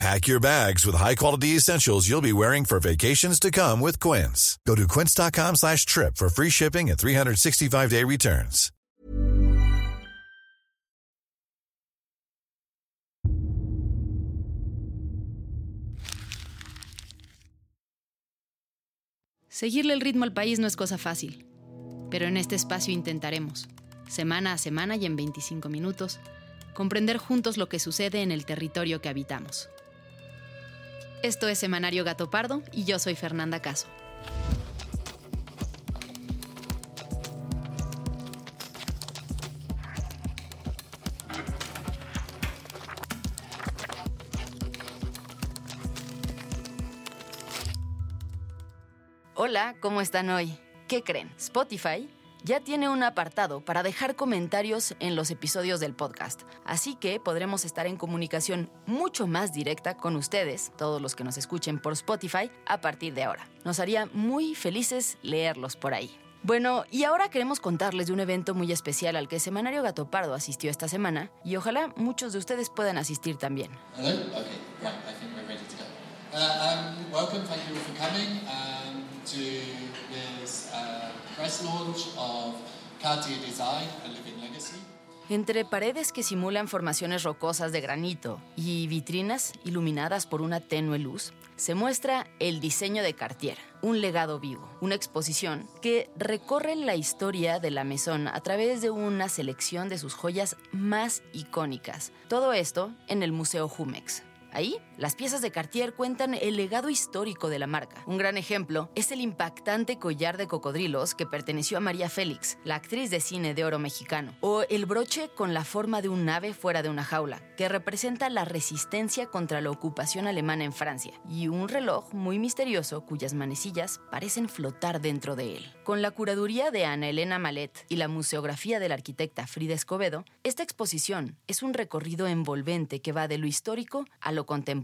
Pack your bags with high-quality essentials you'll be wearing for vacations to come with Quince. Go to quince.com slash trip for free shipping and 365-day returns. Seguirle el ritmo al país no es cosa fácil, pero en este espacio intentaremos, semana a semana y en 25 minutos, comprender juntos lo que sucede en el territorio que habitamos. Esto es Semanario Gato Pardo y yo soy Fernanda Caso. Hola, ¿cómo están hoy? ¿Qué creen? Spotify ya tiene un apartado para dejar comentarios en los episodios del podcast, así que podremos estar en comunicación mucho más directa con ustedes, todos los que nos escuchen por Spotify, a partir de ahora. Nos haría muy felices leerlos por ahí. Bueno, y ahora queremos contarles de un evento muy especial al que Semanario Gato Pardo asistió esta semana y ojalá muchos de ustedes puedan asistir también. Hello? Cartier Design. Entre paredes que simulan formaciones rocosas de granito y vitrinas iluminadas por una tenue luz, se muestra el diseño de Cartier, un legado vivo, una exposición que recorre la historia de la Maison a través de una selección de sus joyas más icónicas. Todo esto en el Museo Jumex. Ahí, las piezas de Cartier cuentan el legado histórico de la marca. Un gran ejemplo es el impactante collar de cocodrilos que perteneció a María Félix, la actriz de cine de oro mexicano, o el broche con la forma de un ave fuera de una jaula, que representa la resistencia contra la ocupación alemana en Francia, y un reloj muy misterioso cuyas manecillas parecen flotar dentro de él. Con la curaduría de Ana Elena Malet y la museografía de la arquitecta Frida Escobedo, esta exposición es un recorrido envolvente que va de lo histórico a lo contemporáneo.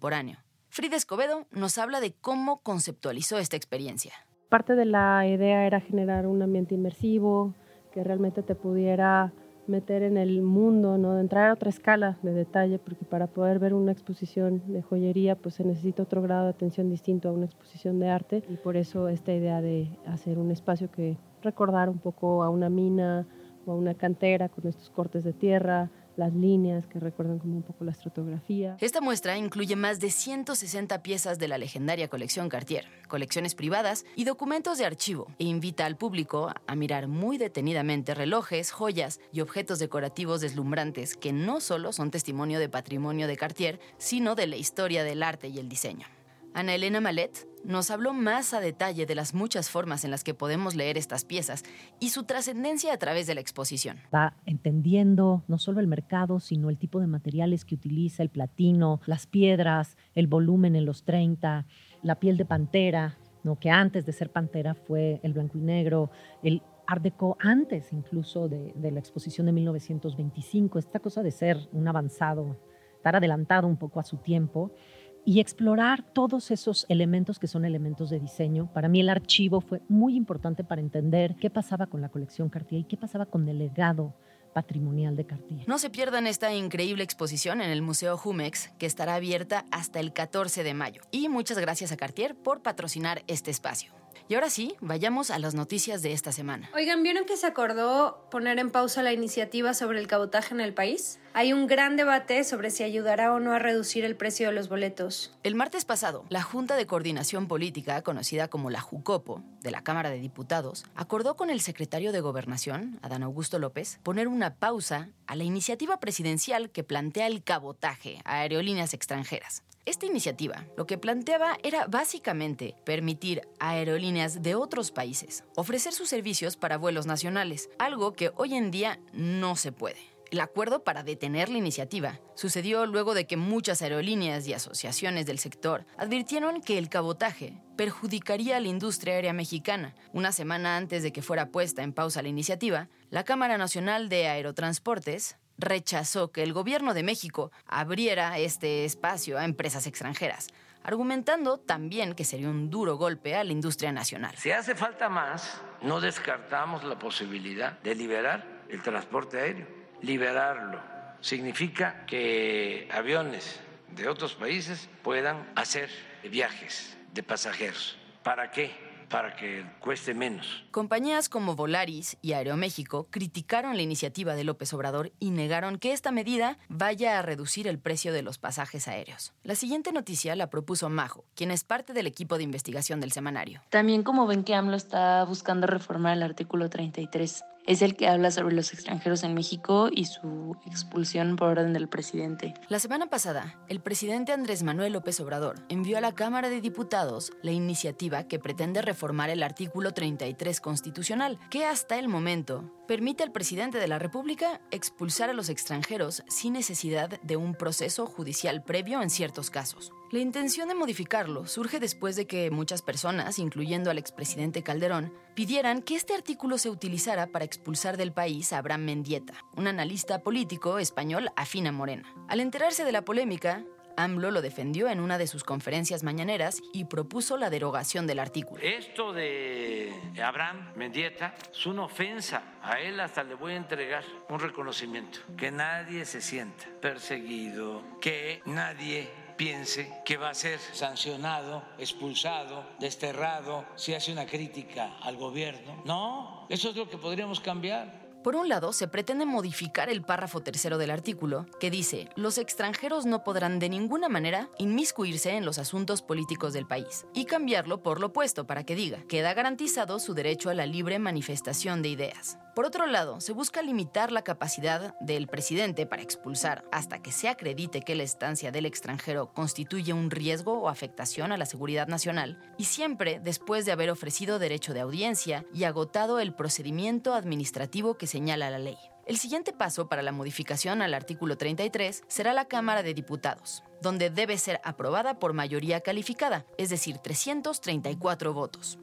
Frida Escobedo nos habla de cómo conceptualizó esta experiencia. Parte de la idea era generar un ambiente inmersivo, que realmente te pudiera meter en el mundo, ¿no? de entrar a otra escala de detalle, porque para poder ver una exposición de joyería, pues se necesita otro grado de atención distinto a una exposición de arte, y por eso esta idea de hacer un espacio que recordara un poco a una mina o a una cantera con estos cortes de tierra, las líneas que recuerdan como un poco la estratografía. Esta muestra incluye más de 160 piezas de la legendaria colección Cartier, colecciones privadas y documentos de archivo, e invita al público a mirar muy detenidamente relojes, joyas y objetos decorativos deslumbrantes que no solo son testimonio de patrimonio de Cartier, sino de la historia del arte y el diseño. Ana Elena Malet nos habló más a detalle de las muchas formas en las que podemos leer estas piezas y su trascendencia a través de la exposición. Va entendiendo no solo el mercado, sino el tipo de materiales que utiliza, el platino, las piedras, el volumen en los 30, la piel de pantera, ¿no? que antes de ser pantera fue el blanco y negro, el Art Deco antes incluso de, de la exposición de 1925, esta cosa de ser un avanzado, estar adelantado un poco a su tiempo y explorar todos esos elementos que son elementos de diseño. Para mí el archivo fue muy importante para entender qué pasaba con la colección Cartier y qué pasaba con el legado patrimonial de Cartier. No se pierdan esta increíble exposición en el Museo Jumex, que estará abierta hasta el 14 de mayo. Y muchas gracias a Cartier por patrocinar este espacio. Y ahora sí, vayamos a las noticias de esta semana. Oigan, ¿vieron que se acordó poner en pausa la iniciativa sobre el cabotaje en el país? Hay un gran debate sobre si ayudará o no a reducir el precio de los boletos. El martes pasado, la Junta de Coordinación Política, conocida como la JUCOPO, de la Cámara de Diputados, acordó con el secretario de Gobernación, Adán Augusto López, poner una pausa a la iniciativa presidencial que plantea el cabotaje a aerolíneas extranjeras. Esta iniciativa lo que planteaba era básicamente permitir a aerolíneas de otros países ofrecer sus servicios para vuelos nacionales, algo que hoy en día no se puede. El acuerdo para detener la iniciativa sucedió luego de que muchas aerolíneas y asociaciones del sector advirtieron que el cabotaje perjudicaría a la industria aérea mexicana. Una semana antes de que fuera puesta en pausa la iniciativa, La Cámara Nacional de Aerotransportes rechazó que el gobierno de México abriera este espacio a empresas extranjeras, argumentando también que sería un duro golpe a la industria nacional. Si hace falta más, no descartamos la posibilidad de liberar el transporte aéreo. Liberarlo significa que aviones de otros países puedan hacer viajes de pasajeros. ¿Para qué? Para que cueste menos. Compañías como Volaris y Aeroméxico criticaron la iniciativa de López Obrador y negaron que esta medida vaya a reducir el precio de los pasajes aéreos. La siguiente noticia la propuso Majo, quien es parte del equipo de investigación del semanario. También como ven que AMLO está buscando reformar el artículo 33 es el que habla sobre los extranjeros en México y su expulsión por orden del presidente. La semana pasada, el presidente Andrés Manuel López Obrador envió a la Cámara de Diputados la iniciativa que pretende reformar el artículo 33 constitucional, que hasta el momento permite al presidente de la República expulsar a los extranjeros sin necesidad de un proceso judicial previo en ciertos casos. La intención de modificarlo surge después de que muchas personas, incluyendo al expresidente Calderón, pidieran que este artículo se utilizara para expulsar del país a Abraham Mendieta, un analista político español afín a Morena. Al enterarse de la polémica, AMLO lo defendió en una de sus conferencias mañaneras y propuso la derogación del artículo. Esto de Abraham Mendieta es una ofensa. A él hasta le voy a entregar un reconocimiento. Que nadie se sienta perseguido, que nadie piense que va a ser sancionado, expulsado, desterrado si hace una crítica al gobierno. No, eso es lo que podríamos cambiar. Por un lado, se pretende modificar el párrafo tercero del artículo, que dice, los extranjeros no podrán de ninguna manera inmiscuirse en los asuntos políticos del país, y cambiarlo por lo opuesto para que diga, queda garantizado su derecho a la libre manifestación de ideas. Por otro lado, se busca limitar la capacidad del presidente para expulsar hasta que se acredite que la estancia del extranjero constituye un riesgo o afectación a la seguridad nacional, y siempre después de haber ofrecido derecho de audiencia y agotado el procedimiento administrativo que señala la ley. El siguiente paso para la modificación al artículo 33 será la Cámara de Diputados, donde debe ser aprobada por mayoría calificada, es decir, 334 votos.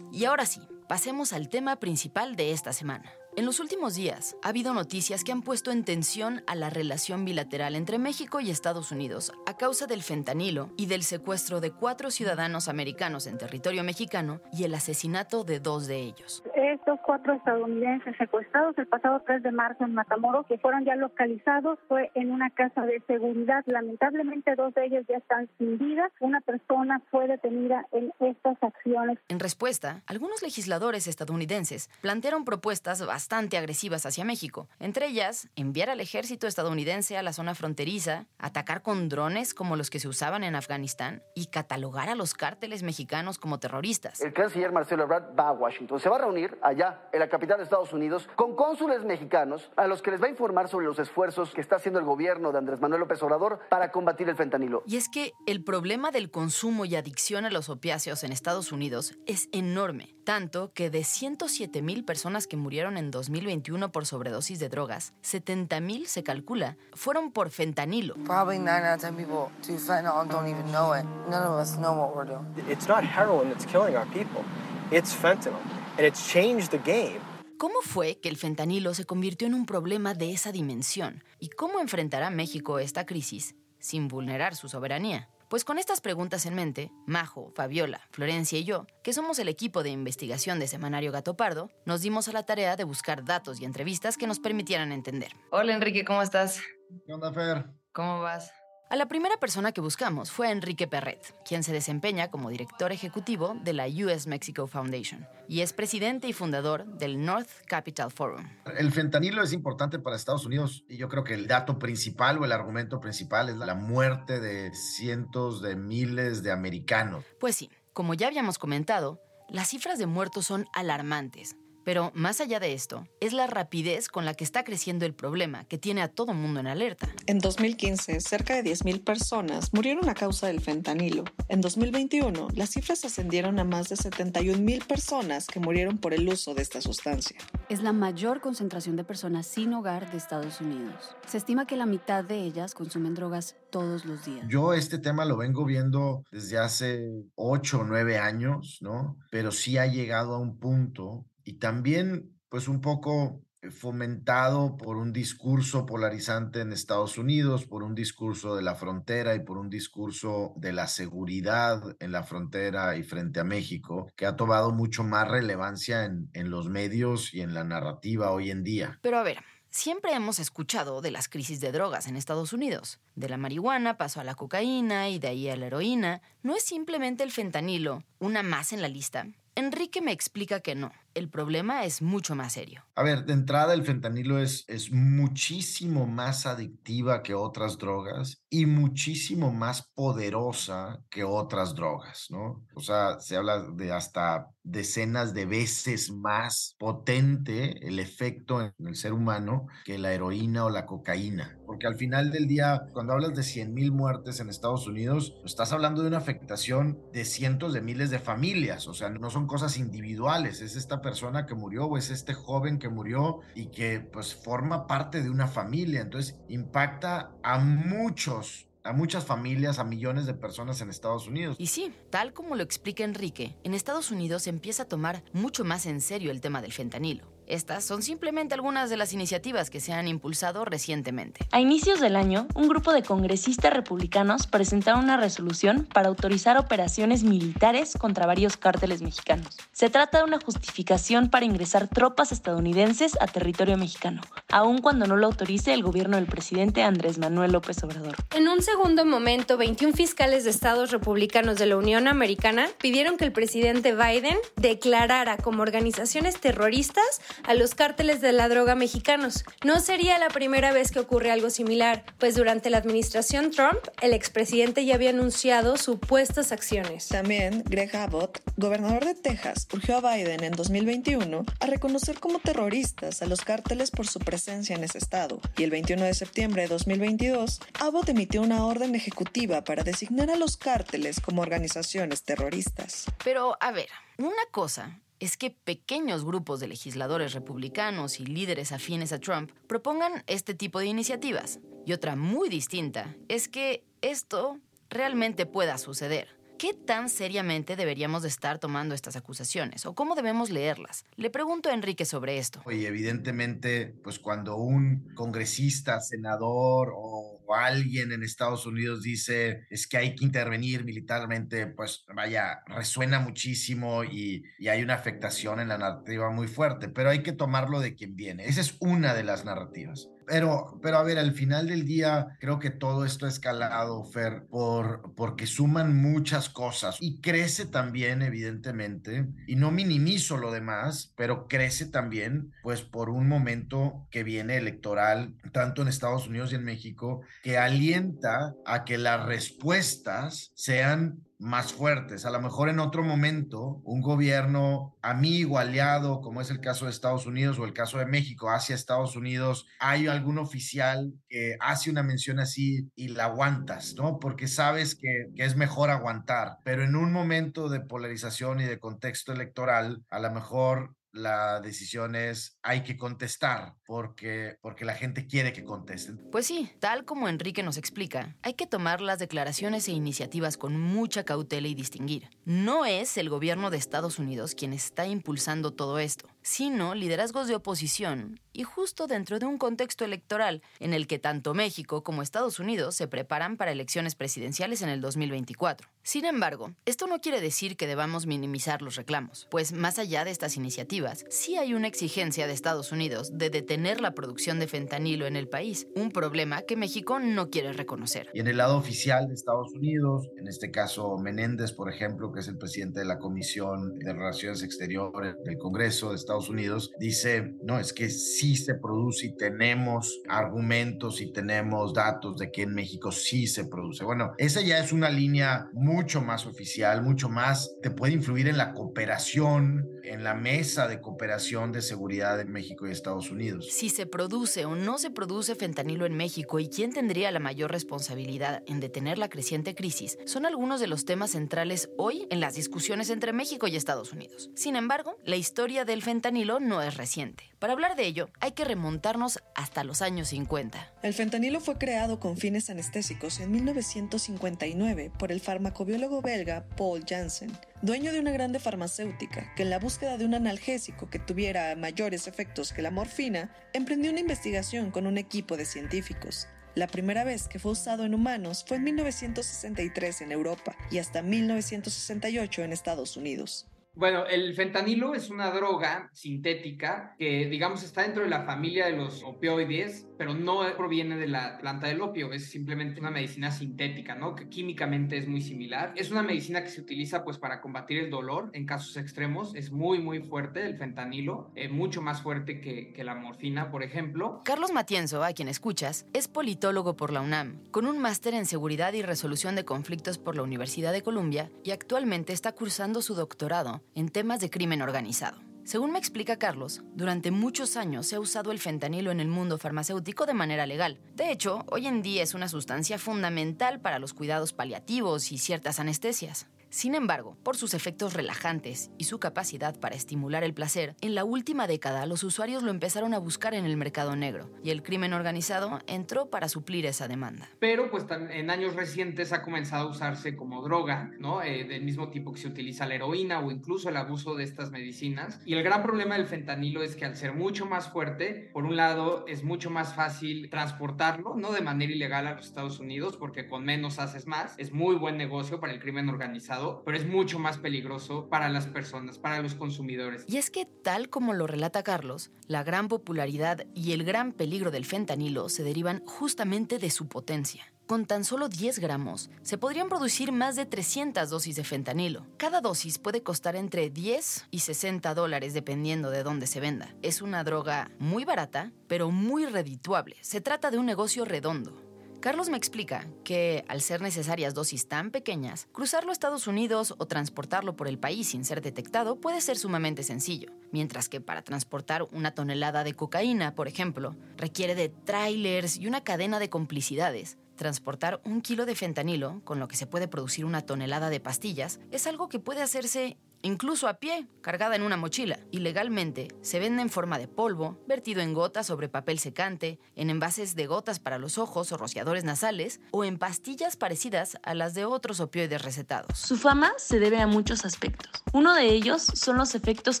Y ahora sí, pasemos al tema principal de esta semana. En los últimos días ha habido noticias que han puesto en tensión a la relación bilateral entre México y Estados Unidos a causa del fentanilo y del secuestro de cuatro ciudadanos americanos en territorio mexicano y el asesinato de dos de ellos. Estos cuatro estadounidenses secuestrados el pasado 3 de marzo en Matamoros, que fueron ya localizados, fue en una casa de seguridad. Lamentablemente dos de ellos ya están sin vida. Una persona fue detenida en estas acciones. En respuesta, algunos legisladores estadounidenses plantearon propuestas bastante bastante agresivas hacia México, entre ellas enviar al ejército estadounidense a la zona fronteriza, atacar con drones como los que se usaban en Afganistán y catalogar a los cárteles mexicanos como terroristas. El canciller Marcelo Ebrard va a Washington, se va a reunir allá, en la capital de Estados Unidos, con cónsules mexicanos a los que les va a informar sobre los esfuerzos que está haciendo el gobierno de Andrés Manuel López Obrador para combatir el fentanilo. Y es que el problema del consumo y adicción a los opiáceos en Estados Unidos es enorme, tanto que de 107 mil personas que murieron en 2021 por sobredosis de drogas, 70.000 se calcula fueron por fentanilo. Probably 9 out of 10 people do fentanyl and don't even know it. None of us know what we're doing. It's not heroin that's killing our people. It's fentanyl. And it's changed the game. ¿Cómo fue que el fentanilo se convirtió en un problema de esa dimensión? ¿Y cómo enfrentará México esta crisis sin vulnerar su soberanía? Pues con estas preguntas en mente, Majo, Fabiola, Florencia y yo, que somos el equipo de investigación de Semanario Gato Pardo, nos dimos a la tarea de buscar datos y entrevistas que nos permitieran entender. Hola Enrique, ¿cómo estás? ¿Qué onda, Fer? ¿Cómo vas? A la primera persona que buscamos fue Enrique Perret, quien se desempeña como director ejecutivo de la US Mexico Foundation y es presidente y fundador del North Capital Forum. El fentanilo es importante para Estados Unidos y yo creo que el dato principal o el argumento principal es la muerte de cientos de miles de americanos. Pues sí, como ya habíamos comentado, las cifras de muertos son alarmantes. Pero más allá de esto, es la rapidez con la que está creciendo el problema que tiene a todo mundo en alerta. En 2015, cerca de 10.000 personas murieron a causa del fentanilo. En 2021, las cifras ascendieron a más de 71.000 personas que murieron por el uso de esta sustancia. Es la mayor concentración de personas sin hogar de Estados Unidos. Se estima que la mitad de ellas consumen drogas todos los días. Yo este tema lo vengo viendo desde hace 8 o 9 años, ¿no? Pero sí ha llegado a un punto y también pues un poco fomentado por un discurso polarizante en Estados Unidos, por un discurso de la frontera y por un discurso de la seguridad en la frontera y frente a México, que ha tomado mucho más relevancia en, en los medios y en la narrativa hoy en día. Pero a ver, Siempre hemos escuchado de las crisis de drogas en Estados Unidos. De la marihuana pasó a la cocaína y de ahí a la heroína. ¿No es simplemente el fentanilo una más en la lista? Enrique me explica que no. El problema es mucho más serio. A ver, de entrada el fentanilo es, es muchísimo más adictiva que otras drogas y muchísimo más poderosa que otras drogas, ¿no? O sea, se habla de hasta decenas de veces más potente el efecto en el ser humano que la heroína o la cocaína. Porque al final del día, cuando hablas de 100 mil muertes en Estados Unidos, estás hablando de una afectación de cientos de miles de familias. O sea, no son cosas individuales, es esta persona que murió o es este joven que murió y que pues forma parte de una familia. Entonces impacta a muchos a muchas familias, a millones de personas en Estados Unidos. Y sí, tal como lo explica Enrique, en Estados Unidos se empieza a tomar mucho más en serio el tema del fentanilo. Estas son simplemente algunas de las iniciativas que se han impulsado recientemente. A inicios del año, un grupo de congresistas republicanos presentaron una resolución para autorizar operaciones militares contra varios cárteles mexicanos. Se trata de una justificación para ingresar tropas estadounidenses a territorio mexicano, aun cuando no lo autorice el gobierno del presidente Andrés Manuel López Obrador. En un segundo momento, 21 fiscales de estados republicanos de la Unión Americana pidieron que el presidente Biden declarara como organizaciones terroristas a los cárteles de la droga mexicanos. No sería la primera vez que ocurre algo similar, pues durante la administración Trump, el expresidente ya había anunciado supuestas acciones. También Greg Abbott, gobernador de Texas, urgió a Biden en 2021 a reconocer como terroristas a los cárteles por su presencia en ese estado. Y el 21 de septiembre de 2022, Abbott emitió una orden ejecutiva para designar a los cárteles como organizaciones terroristas. Pero, a ver, una cosa es que pequeños grupos de legisladores republicanos y líderes afines a Trump propongan este tipo de iniciativas. Y otra muy distinta es que esto realmente pueda suceder. ¿Qué tan seriamente deberíamos de estar tomando estas acusaciones o cómo debemos leerlas? Le pregunto a Enrique sobre esto. Oye, evidentemente, pues cuando un congresista, senador o, alguien en Estados Unidos dice es que hay que intervenir militarmente, pues vaya, resuena muchísimo y, y hay una afectación en la narrativa muy fuerte, pero hay que tomarlo de quien viene. Esa es una de las narrativas. Pero, pero a ver, al final del día, creo que todo esto ha escalado, Fer, por, porque suman muchas cosas y crece también, evidentemente, y no minimizo lo demás, pero crece también, pues, por un momento que viene electoral, tanto en Estados Unidos y en México, que alienta a que las respuestas sean más fuertes. A lo mejor en otro momento, un gobierno amigo, aliado, como es el caso de Estados Unidos o el caso de México hacia Estados Unidos, hay algún oficial que hace una mención así y la aguantas, ¿no? Porque sabes que, es mejor aguantar. Pero en un momento de polarización y de contexto electoral, a lo mejor la decisión es hay que contestar porque, porque la gente quiere que contesten. Pues sí, tal como Enrique nos explica, hay que tomar las declaraciones e iniciativas con mucha cautela y distinguir. No es el gobierno de Estados Unidos quien está impulsando todo esto, sino liderazgos de oposición y justo dentro de un contexto electoral en el que tanto México como Estados Unidos se preparan para elecciones presidenciales en el 2024. Sin embargo, esto no quiere decir que debamos minimizar los reclamos, pues más allá de estas iniciativas, sí hay una exigencia de Estados Unidos de detener la producción de fentanilo en el país, un problema que México no quiere reconocer. Y en el lado oficial de Estados Unidos, en este caso Menéndez, por ejemplo, que es el presidente de la Comisión de Relaciones Exteriores del Congreso de Estados Unidos, dice, no, es que sí se produce y tenemos argumentos y tenemos datos de que en México sí se produce. Bueno, esa ya es una línea mucho más oficial, mucho más, te puede influir en la cooperación, en la mesa de cooperación de seguridad de México y Estados Unidos. Si se produce o no se produce fentanilo en México y quién tendría la mayor responsabilidad en detener la creciente crisis, son algunos de los temas centrales hoy en las discusiones entre México y Estados Unidos. Sin embargo, la historia del fentanilo fentanilo no es reciente. Para hablar de ello, hay que remontarnos hasta los años 50. El fentanilo fue creado con fines anestésicos en 1959 por el farmacobiólogo belga Paul Janssen, dueño de una grande farmacéutica que en la búsqueda de un analgésico que tuviera mayores efectos que la morfina, emprendió una investigación con un equipo de científicos. La primera vez que fue usado en humanos fue en 1963 en Europa y hasta 1968 en Estados Unidos. Bueno, el fentanilo es una droga sintética que, digamos, está dentro de la familia de los opioides, pero no proviene de la planta del opio, es simplemente una medicina sintética, ¿no? Que químicamente es muy similar. Es una medicina que se utiliza, pues, para combatir el dolor en casos extremos. Es muy, muy fuerte el fentanilo, eh, mucho más fuerte que, que la morfina, por ejemplo. Carlos Matienzo, a quien escuchas, es politólogo por la UNAM, con un máster en seguridad y resolución de conflictos por la Universidad de Columbia y actualmente está cursando su doctorado en temas de crimen organizado. Según me explica Carlos, durante muchos años se ha usado el fentanilo en el mundo farmacéutico de manera legal. De hecho, hoy en día es una sustancia fundamental para los cuidados paliativos y ciertas anestesias. Sin embargo, por sus efectos relajantes y su capacidad para estimular el placer, en la última década los usuarios lo empezaron a buscar en el mercado negro y el crimen organizado entró para suplir esa demanda. Pero pues en años recientes ha comenzado a usarse como droga, ¿no? Eh, del mismo tipo que se utiliza la heroína o incluso el abuso de estas medicinas. Y el gran problema del fentanilo es que al ser mucho más fuerte, por un lado es mucho más fácil transportarlo, no de manera ilegal a los Estados Unidos, porque con menos haces más. Es muy buen negocio para el crimen organizado pero es mucho más peligroso para las personas, para los consumidores. Y es que, tal como lo relata Carlos, la gran popularidad y el gran peligro del fentanilo se derivan justamente de su potencia. Con tan solo 10 gramos, se podrían producir más de 300 dosis de fentanilo. Cada dosis puede costar entre 10 y 60 dólares dependiendo de dónde se venda. Es una droga muy barata, pero muy redituable. Se trata de un negocio redondo. Carlos me explica que, al ser necesarias dosis tan pequeñas, cruzarlo a Estados Unidos o transportarlo por el país sin ser detectado puede ser sumamente sencillo, mientras que para transportar una tonelada de cocaína, por ejemplo, requiere de trailers y una cadena de complicidades. Transportar un kilo de fentanilo, con lo que se puede producir una tonelada de pastillas, es algo que puede hacerse incluso a pie, cargada en una mochila. Ilegalmente, se vende en forma de polvo, vertido en gotas sobre papel secante, en envases de gotas para los ojos o rociadores nasales, o en pastillas parecidas a las de otros opioides recetados. Su fama se debe a muchos aspectos. Uno de ellos son los efectos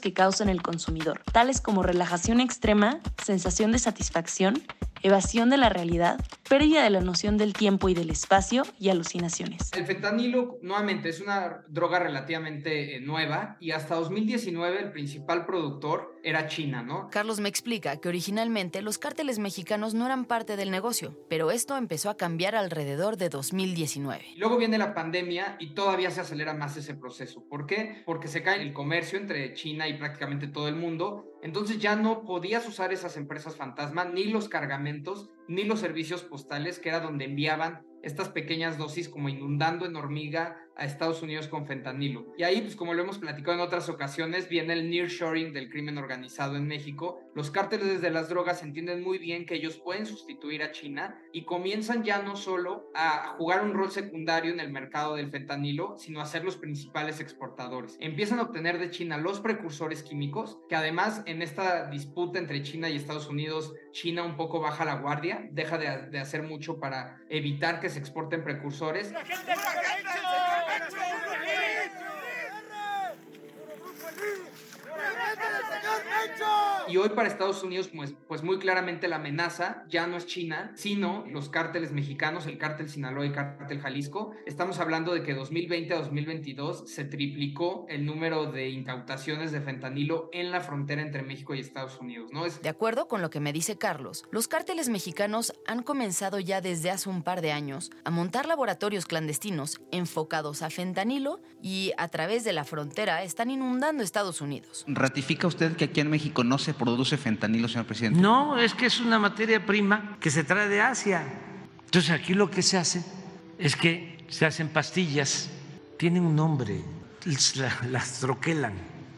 que causan el consumidor, tales como relajación extrema, sensación de satisfacción, evasión de la realidad, pérdida de la noción del tiempo y del espacio y alucinaciones. El fentanilo, nuevamente, es una droga relativamente eh, nueva y hasta 2019 el principal productor era China, ¿no? Carlos me explica que originalmente los cárteles mexicanos no eran parte del negocio, pero esto empezó a cambiar alrededor de 2019. luego viene la pandemia y todavía se acelera más ese proceso. ¿Por qué? Porque se cae el comercio entre China y prácticamente todo el mundo entonces ya no podías usar esas empresas fantasma, ni los cargamentos, ni los servicios postales, que era donde enviaban estas pequeñas dosis como inundando en hormiga a Estados Unidos con fentanilo. Y ahí, pues como lo hemos platicado en otras ocasiones, viene el nearshoring del crimen organizado en México. Los cárteles de las drogas entienden muy bien que ellos pueden sustituir a China y comienzan ya no solo a jugar un rol secundario en el mercado del fentanilo, sino a ser los principales exportadores. Empiezan a obtener de China los precursores químicos, que además en esta disputa entre China y Estados Unidos, China un poco baja la guardia, deja de, de hacer mucho para evitar que se exporten precursores. Victory! Y hoy para Estados Unidos, pues, pues muy claramente la amenaza ya no es China, sino los cárteles mexicanos, el cártel Sinaloa y el cártel Jalisco. Estamos hablando de que 2020 a 2022 se triplicó el número de incautaciones de fentanilo en la frontera entre México y Estados Unidos, ¿no? Es... De acuerdo con lo que me dice Carlos, los cárteles mexicanos han comenzado ya desde hace un par de años a montar laboratorios clandestinos enfocados a fentanilo y a través de la frontera están inundando Estados Unidos. ¿Ratifica usted que aquí en México no se produce fentanilo, señor presidente? No, es que es una materia prima que se trae de Asia. Entonces aquí lo que se hace es que se hacen pastillas, tienen un nombre, las troquelan,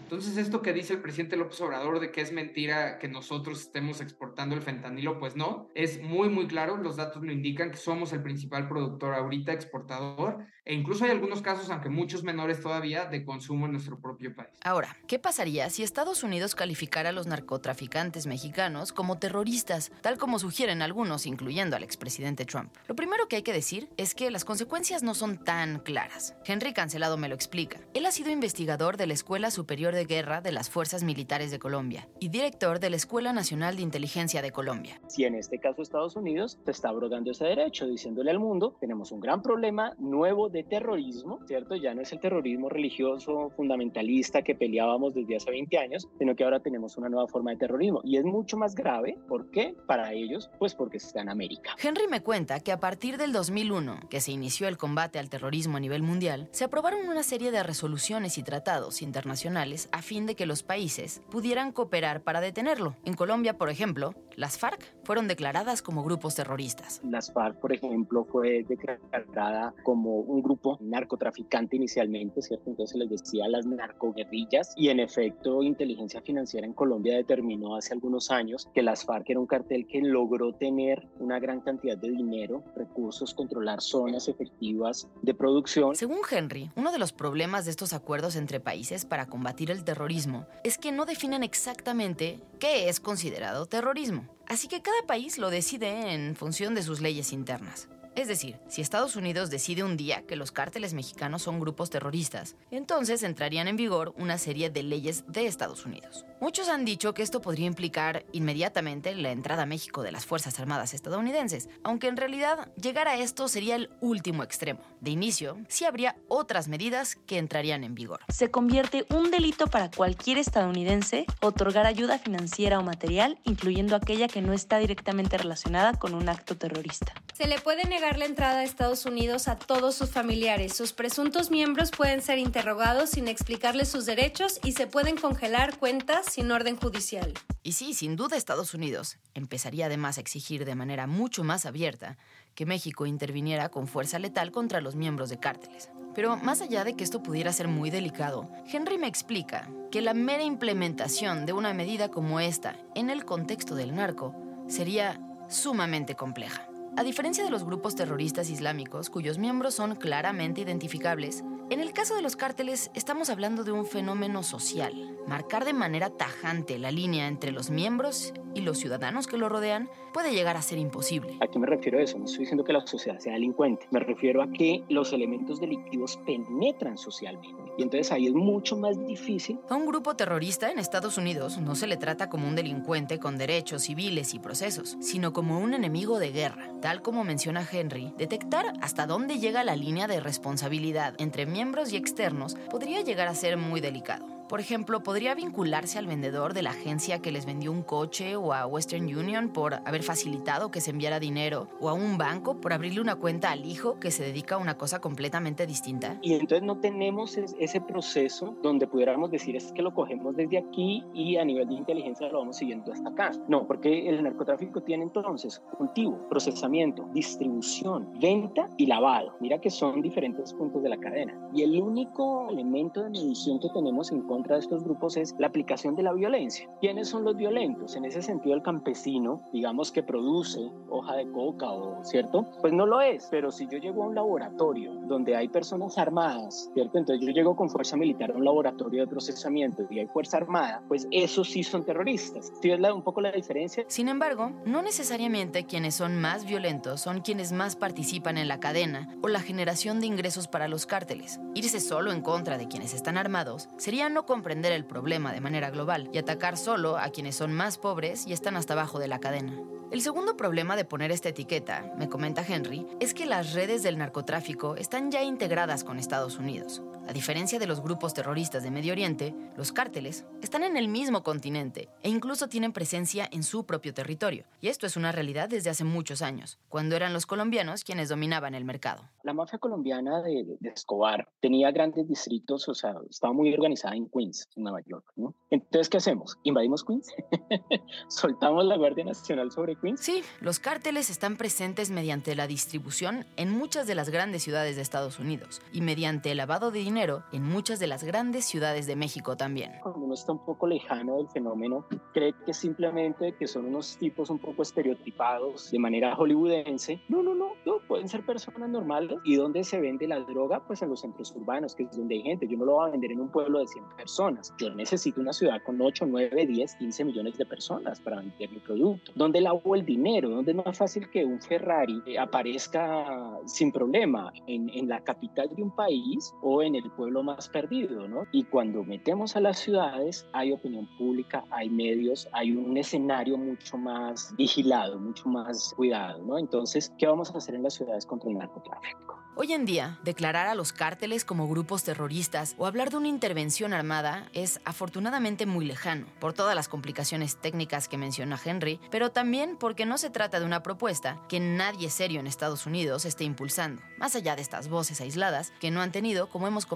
Entonces, esto que dice el presidente López Obrador de que es mentira que nosotros estemos exportando el fentanilo, pues no, es muy, muy claro, los datos lo indican que somos el principal productor ahorita, exportador, e incluso hay algunos casos, aunque muchos menores todavía, de consumo en nuestro propio país. Ahora, ¿qué pasaría si Estados Unidos calificara a los narcotraficantes mexicanos como terroristas, tal como sugieren algunos, incluyendo al expresidente Trump? Lo primero que hay que decir es que las consecuencias no son tan claras. Henry Cancelado me lo explica. Él ha sido investigador de la Escuela Superior de Guerra de las Fuerzas Militares de Colombia y director de la Escuela Nacional de Inteligencia de Colombia. Si en este caso Estados Unidos te está abrogando ese derecho, diciéndole al mundo, tenemos un gran problema nuevo de terrorismo, ¿cierto? Ya no es el terrorismo religioso fundamentalista que peleábamos desde hace 20 años, sino que ahora tenemos una nueva forma de terrorismo y es mucho más grave. ¿Por qué? Para ellos, pues porque está en América. Henry me cuenta que a partir del 2001, que se inició el combate al terrorismo a nivel mundial, se aprobaron una serie de resoluciones y tratados internacionales a fin de que los países pudieran cooperar para detenerlo. En Colombia, por ejemplo, las FARC fueron declaradas como grupos terroristas. Las FARC, por ejemplo, fue declarada como un grupo narcotraficante inicialmente, ¿cierto? Entonces les decía las narcoguerrillas y en efecto inteligencia financiera en Colombia determinó hace algunos años que las FARC era un cartel que logró tener una gran cantidad de dinero, recursos, controlar zonas efectivas de producción. Según Henry, uno de los problemas de estos acuerdos entre países para combatir el terrorismo es que no definen exactamente qué es considerado terrorismo. Así que cada país lo decide en función de sus leyes internas. Es decir, si Estados Unidos decide un día que los cárteles mexicanos son grupos terroristas, entonces entrarían en vigor una serie de leyes de Estados Unidos. Muchos han dicho que esto podría implicar inmediatamente la entrada a México de las Fuerzas Armadas estadounidenses, aunque en realidad llegar a esto sería el último extremo. De inicio, sí habría otras medidas que entrarían en vigor. Se convierte un delito para cualquier estadounidense otorgar ayuda financiera o material, incluyendo aquella que no está directamente relacionada con un acto terrorista. Se le puede negar la entrada a Estados Unidos a todos sus familiares. Sus presuntos miembros pueden ser interrogados sin explicarles sus derechos y se pueden congelar cuentas sin orden judicial. Y sí, sin duda Estados Unidos empezaría además a exigir de manera mucho más abierta que México interviniera con fuerza letal contra los miembros de cárteles. Pero más allá de que esto pudiera ser muy delicado, Henry me explica que la mera implementación de una medida como esta en el contexto del narco sería sumamente compleja. A diferencia de los grupos terroristas islámicos, cuyos miembros son claramente identificables, en el caso de los cárteles estamos hablando de un fenómeno social. Marcar de manera tajante la línea entre los miembros y los ciudadanos que lo rodean puede llegar a ser imposible. ¿A qué me refiero a eso? No estoy diciendo que la sociedad sea delincuente. Me refiero a que los elementos delictivos penetran socialmente. Y entonces ahí es mucho más difícil. A un grupo terrorista en Estados Unidos no se le trata como un delincuente con derechos civiles y procesos, sino como un enemigo de guerra. Tal como menciona Henry, detectar hasta dónde llega la línea de responsabilidad entre miembros y externos podría llegar a ser muy delicado. Por ejemplo, podría vincularse al vendedor de la agencia que les vendió un coche o a Western Union por haber facilitado que se enviara dinero o a un banco por abrirle una cuenta al hijo que se dedica a una cosa completamente distinta. Y entonces no tenemos ese proceso donde pudiéramos decir es que lo cogemos desde aquí y a nivel de inteligencia lo vamos siguiendo hasta acá. No, porque el narcotráfico tiene entonces cultivo, procesamiento, distribución, venta y lavado. Mira que son diferentes puntos de la cadena. Y el único elemento de medición que tenemos en contra de estos grupos es la aplicación de la violencia. ¿Quiénes son los violentos? En ese sentido, el campesino, digamos que produce hoja de coca o, ¿cierto? Pues no lo es, pero si yo llego a un laboratorio donde hay personas armadas, ¿cierto? Entonces yo llego con fuerza militar a un laboratorio de procesamiento y hay fuerza armada, pues esos sí son terroristas. ¿Sí es un poco la diferencia? Sin embargo, no necesariamente quienes son más violentos son quienes más participan en la cadena o la generación de ingresos para los cárteles. Irse solo en contra de quienes están armados sería no comprender el problema de manera global y atacar solo a quienes son más pobres y están hasta abajo de la cadena. El segundo problema de poner esta etiqueta, me comenta Henry, es que las redes del narcotráfico están ya integradas con Estados Unidos. A diferencia de los grupos terroristas de Medio Oriente, los cárteles están en el mismo continente e incluso tienen presencia en su propio territorio. Y esto es una realidad desde hace muchos años, cuando eran los colombianos quienes dominaban el mercado. La mafia colombiana de, de Escobar tenía grandes distritos, o sea, estaba muy organizada en Queens, en Nueva York. ¿no? Entonces, ¿qué hacemos? ¿Invadimos Queens? ¿Soltamos la Guardia Nacional sobre Queens? Sí, los cárteles están presentes mediante la distribución en muchas de las grandes ciudades de Estados Unidos y mediante el lavado de dinero dinero en muchas de las grandes ciudades de México también. Cuando uno está un poco lejano del fenómeno, cree que simplemente que son unos tipos un poco estereotipados de manera hollywoodense. No, no, no, no, pueden ser personas normales. ¿Y dónde se vende la droga? Pues en los centros urbanos, que es donde hay gente. Yo no lo voy a vender en un pueblo de 100 personas. Yo necesito una ciudad con 8, 9, 10, 15 millones de personas para vender mi producto. ¿Dónde lavo el dinero? ¿Dónde es más fácil que un Ferrari aparezca sin problema en, en la capital de un país o en el pueblo más perdido, ¿no? Y cuando metemos a las ciudades hay opinión pública, hay medios, hay un escenario mucho más vigilado, mucho más cuidado, ¿no? Entonces, ¿qué vamos a hacer en las ciudades contra el narcotráfico? Hoy en día, declarar a los cárteles como grupos terroristas o hablar de una intervención armada es afortunadamente muy lejano, por todas las complicaciones técnicas que menciona Henry, pero también porque no se trata de una propuesta que nadie serio en Estados Unidos esté impulsando, más allá de estas voces aisladas que no han tenido, como hemos comentado,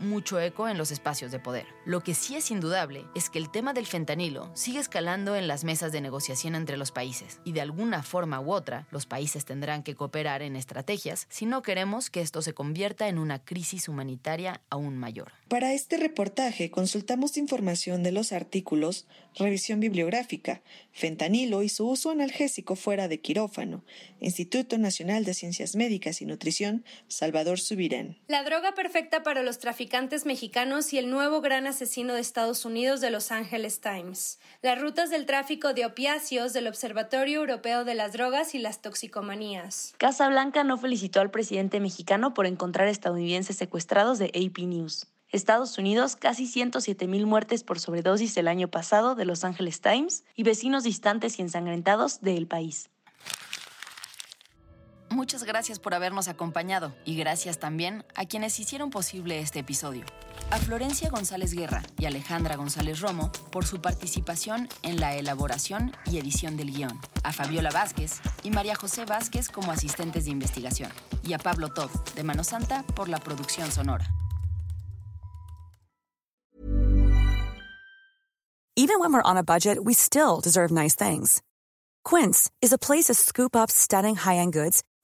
mucho eco en los espacios de poder. Lo que sí es indudable es que el tema del fentanilo sigue escalando en las mesas de negociación entre los países, y de alguna forma u otra, los países tendrán que cooperar en estrategias si no queremos que esto se convierta en una crisis humanitaria aún mayor. Para este reportaje consultamos información de los artículos Revisión bibliográfica, Fentanilo y su uso analgésico fuera de quirófano, Instituto Nacional de Ciencias Médicas y Nutrición, Salvador Subirán. La droga perfecta los traficantes mexicanos y el nuevo gran asesino de Estados Unidos de Los Angeles Times. Las rutas del tráfico de opiáceos del Observatorio Europeo de las Drogas y las Toxicomanías. Casa Blanca no felicitó al presidente mexicano por encontrar estadounidenses secuestrados de AP News. Estados Unidos, casi 107 mil muertes por sobredosis el año pasado de Los Angeles Times y vecinos distantes y ensangrentados del país. Muchas gracias por habernos acompañado y gracias también a quienes hicieron posible este episodio. A Florencia González Guerra y Alejandra González Romo por su participación en la elaboración y edición del guion. A Fabiola Vázquez y María José Vázquez como asistentes de investigación. Y a Pablo Todd de Mano Santa por la producción sonora. Even when we're on a budget, we still deserve nice things. Quince is a place to scoop up stunning high-end goods